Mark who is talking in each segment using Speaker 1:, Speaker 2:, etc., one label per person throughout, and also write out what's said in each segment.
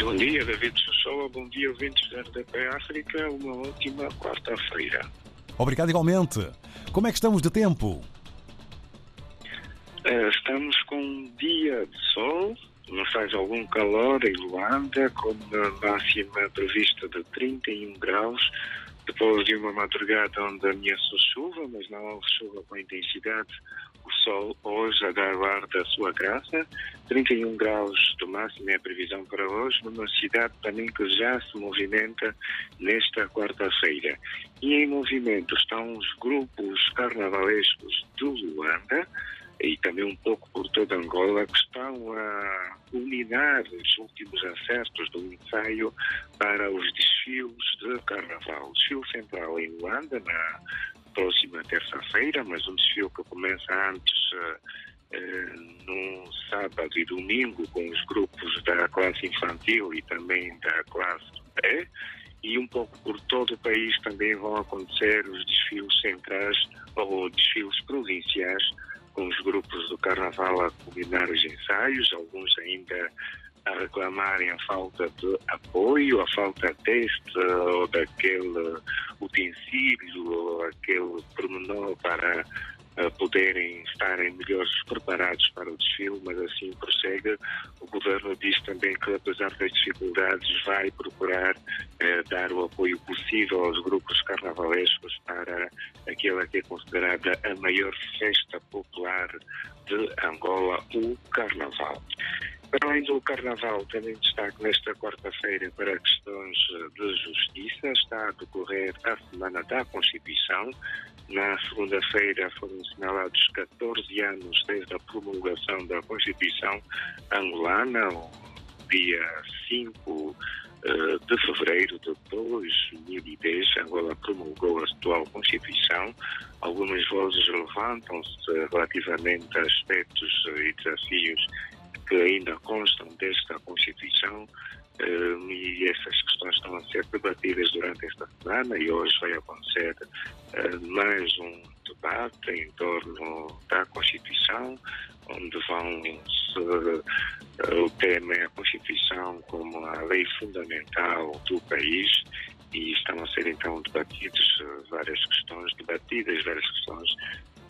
Speaker 1: Bom dia, David Sussoa. Bom dia, ouvintes da RDP África. Uma ótima quarta-feira.
Speaker 2: Obrigado igualmente. Como é que estamos de tempo?
Speaker 1: Uh, estamos com um dia de sol, não faz algum calor em Luanda, com uma máxima prevista de 31 graus, depois de uma madrugada onde ameaçou chuva, mas não houve chuva com intensidade, o sol hoje a dar o ar da sua graça. 31 graus de máximo é a previsão para hoje, numa cidade também que já se movimenta nesta quarta-feira. E em movimento estão os grupos carnavalescos de Luanda, e também um pouco por toda Angola, que estão a culminar os últimos acertos do ensaio para os desfiles de carnaval. O desfile central em Luanda, na próxima terça-feira, mas um desfile que começa antes. Uh, no sábado e domingo com os grupos da classe infantil e também da classe B e um pouco por todo o país também vão acontecer os desfiles centrais ou desfiles provinciais com os grupos do Carnaval a culminar os ensaios, alguns ainda a reclamarem a falta de apoio, a falta deste ou daquele utensílio aquele pormenor para uh, poderem estarem melhores preparados para o desfile, mas assim prossegue. O governo diz também que, apesar das dificuldades, vai procurar uh, dar o apoio possível aos grupos carnavalescos para aquela que é considerada a maior festa popular de Angola, o Carnaval. Para além do Carnaval, também destaque nesta quarta-feira para questões de justiça. Está a decorrer a Semana da Constituição. Na segunda-feira foram assinalados 14 anos desde a promulgação da Constituição angolana, dia 5 eh, de fevereiro de 2010, Angola promulgou a atual Constituição. Algumas vozes levantam-se relativamente a aspectos e desafios que ainda constam desta Constituição uh, e essas questões estão a ser debatidas durante esta semana e hoje vai acontecer uh, mais um debate em torno da Constituição, onde vão se, uh, o tema é a Constituição como a lei fundamental do país e estão a ser então debatidos várias questões, debatidas várias questões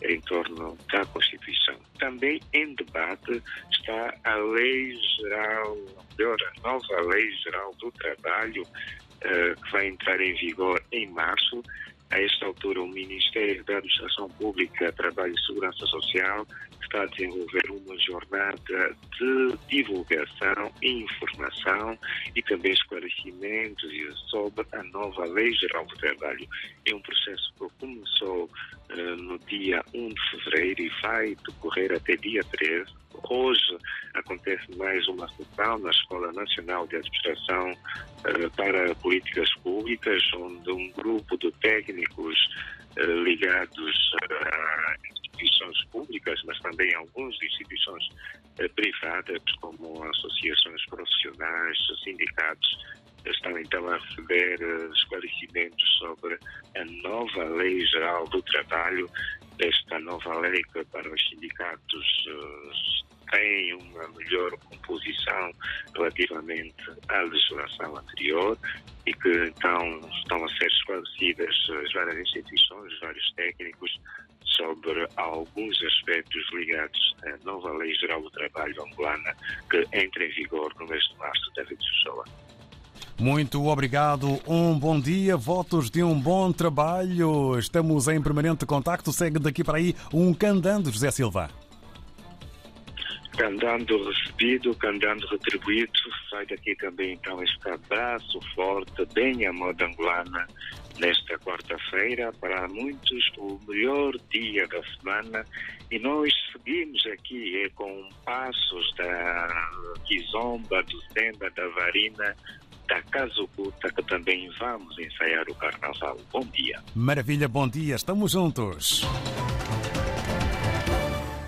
Speaker 1: em torno da Constituição. Também em debate está a Lei Geral, melhor, a nova Lei Geral do Trabalho, uh, que vai entrar em vigor em março. A esta altura, o Ministério da Administração Pública, Trabalho e Segurança Social está a desenvolver uma jornada de divulgação informação e também esclarecimentos sobre a nova Lei Geral do Trabalho. É um processo que começou uh, no dia 1 de fevereiro e vai decorrer até dia 13. Hoje acontece mais uma sessão na Escola Nacional de Administração uh, para Políticas Públicas, onde um grupo de técnicos uh, ligados a instituições públicas, mas também algumas instituições privadas, como associações profissionais, sindicatos, estão então a receber esclarecimentos sobre a nova Lei Geral do Trabalho, esta nova lei que para os sindicatos tem uma melhor composição relativamente à legislação anterior e que então estão a ser esclarecidas as várias instituições, os vários técnicos sobre alguns aspectos ligados à nova Lei Geral do Trabalho angolana que entra em vigor no mês de março, David Sousa.
Speaker 2: Muito obrigado, um bom dia, votos de um bom trabalho. Estamos em permanente contacto. Segue daqui para aí um candando, José Silva.
Speaker 1: Candando recebido, candando retribuído. Sai daqui também então este abraço forte, bem à moda angolana, nesta quarta-feira. Para muitos, o melhor dia da semana. E nós seguimos aqui é, com passos da Kizomba, do Zemba, da Varina da Casa Oculta, que também vamos ensaiar o Carnaval. Bom dia.
Speaker 2: Maravilha, bom dia. Estamos juntos.